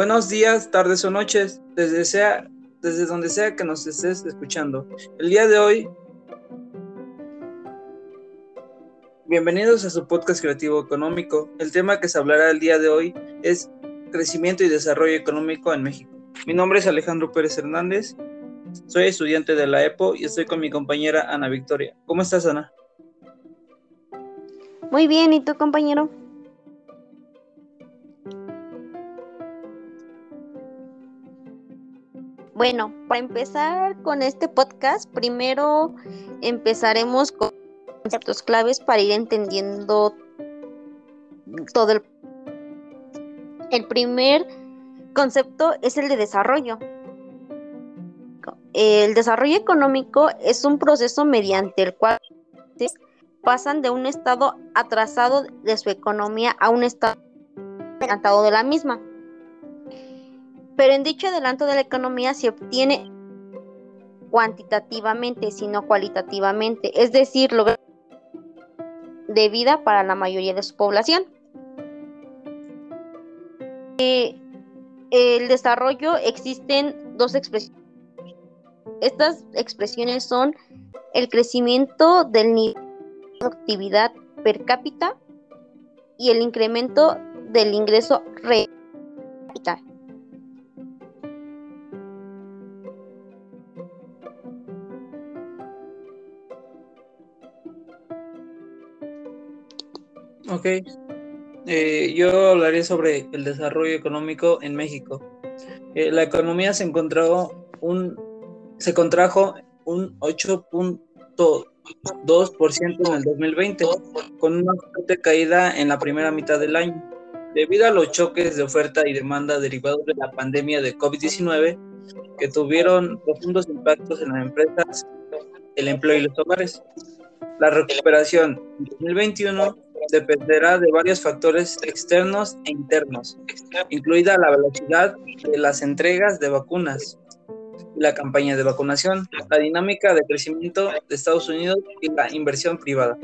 Buenos días, tardes o noches, desde, sea, desde donde sea que nos estés escuchando. El día de hoy, bienvenidos a su podcast creativo económico. El tema que se hablará el día de hoy es crecimiento y desarrollo económico en México. Mi nombre es Alejandro Pérez Hernández, soy estudiante de la EPO y estoy con mi compañera Ana Victoria. ¿Cómo estás, Ana? Muy bien, ¿y tú, compañero? Bueno, para empezar con este podcast, primero empezaremos con conceptos claves para ir entendiendo todo el... El primer concepto es el de desarrollo. El desarrollo económico es un proceso mediante el cual pasan de un estado atrasado de su economía a un estado adelantado de la misma pero en dicho adelanto de la economía se obtiene cuantitativamente, sino cualitativamente, es decir, lo de vida para la mayoría de su población. Eh, el desarrollo existen dos expresiones. Estas expresiones son el crecimiento del nivel de productividad per cápita y el incremento del ingreso real Ok. Eh, yo hablaré sobre el desarrollo económico en México. Eh, la economía se encontró un se contrajo un 8.2% en el 2020, con una fuerte caída en la primera mitad del año. Debido a los choques de oferta y demanda derivados de la pandemia de COVID-19, que tuvieron profundos impactos en las empresas, el empleo y los hogares. La recuperación en 2021 dependerá de varios factores externos e internos, incluida la velocidad de las entregas de vacunas, la campaña de vacunación, la dinámica de crecimiento de Estados Unidos y la inversión privada.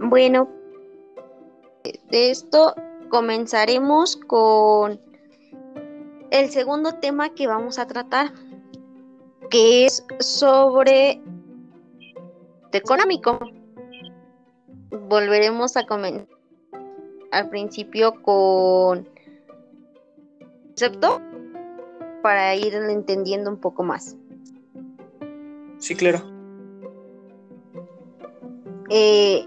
Bueno, de esto comenzaremos con el segundo tema que vamos a tratar, que es sobre económico. Volveremos a comenzar al principio con concepto para ir entendiendo un poco más. Sí, claro. Eh,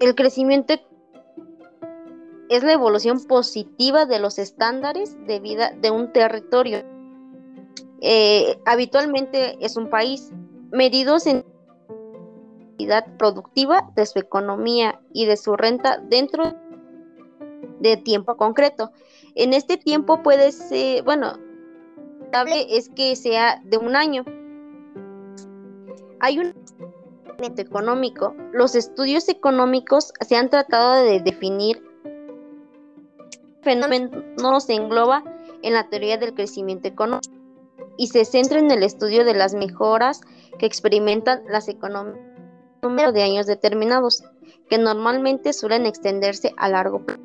el crecimiento es la evolución positiva de los estándares de vida de un territorio. Eh, habitualmente es un país, medidos en la productiva de su economía y de su renta dentro de tiempo concreto. En este tiempo puede ser, bueno, es que sea de un año. Hay un económico. Los estudios económicos se han tratado de definir fenómeno se engloba en la teoría del crecimiento económico y se centra en el estudio de las mejoras que experimentan las economías en número de años determinados, que normalmente suelen extenderse a largo plazo.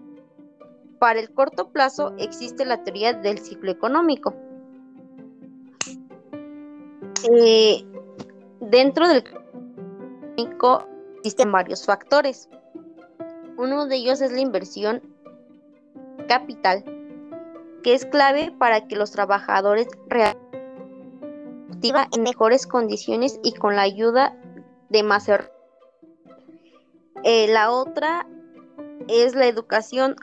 Para el corto plazo existe la teoría del ciclo económico. Eh, dentro del económico existen varios factores. Uno de ellos es la inversión capital, que es clave para que los trabajadores realicen en mejores condiciones y con la ayuda de más eh, la otra es la educación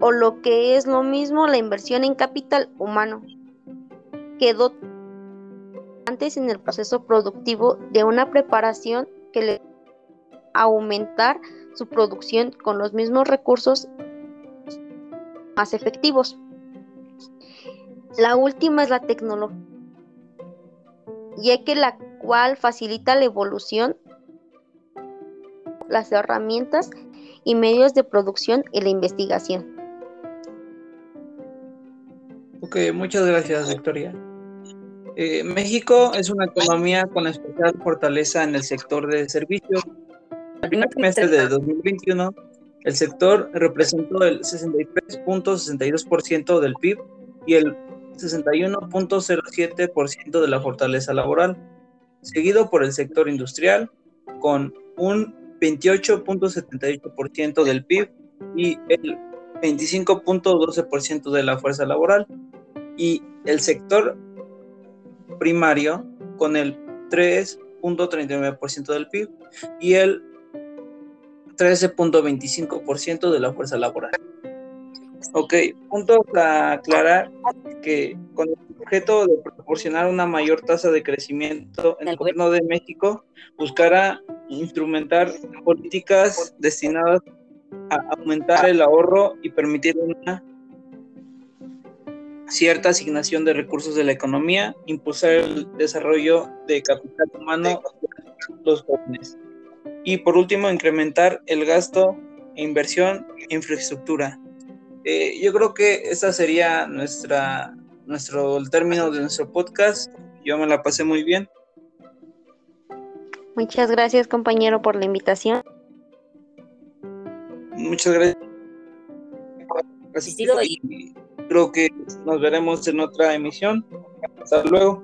o lo que es lo mismo la inversión en capital humano quedó antes en el proceso productivo de una preparación que le aumentar su producción con los mismos recursos más efectivos. La última es la tecnología, ya que la cual facilita la evolución, las herramientas y medios de producción y la investigación. Ok, muchas gracias, Victoria. Eh, México es una economía con especial fortaleza en el sector de servicios. Primer trimestre de 2021, el sector representó el 63.62% del PIB y el 61.07% de la fortaleza laboral, seguido por el sector industrial con un 28.78% del PIB y el 25.12% de la fuerza laboral y el sector primario con el 3.39% del PIB y el 13.25% de la fuerza laboral. Ok, punto a aclarar que con el objeto de proporcionar una mayor tasa de crecimiento, el gobierno de México buscará instrumentar políticas destinadas a aumentar el ahorro y permitir una cierta asignación de recursos de la economía, impulsar el desarrollo de capital humano de los jóvenes. Y por último, incrementar el gasto e inversión en infraestructura. Eh, yo creo que ese sería nuestra, nuestro, el término de nuestro podcast. Yo me la pasé muy bien. Muchas gracias, compañero, por la invitación. Muchas gracias. Así creo que nos veremos en otra emisión. Hasta luego.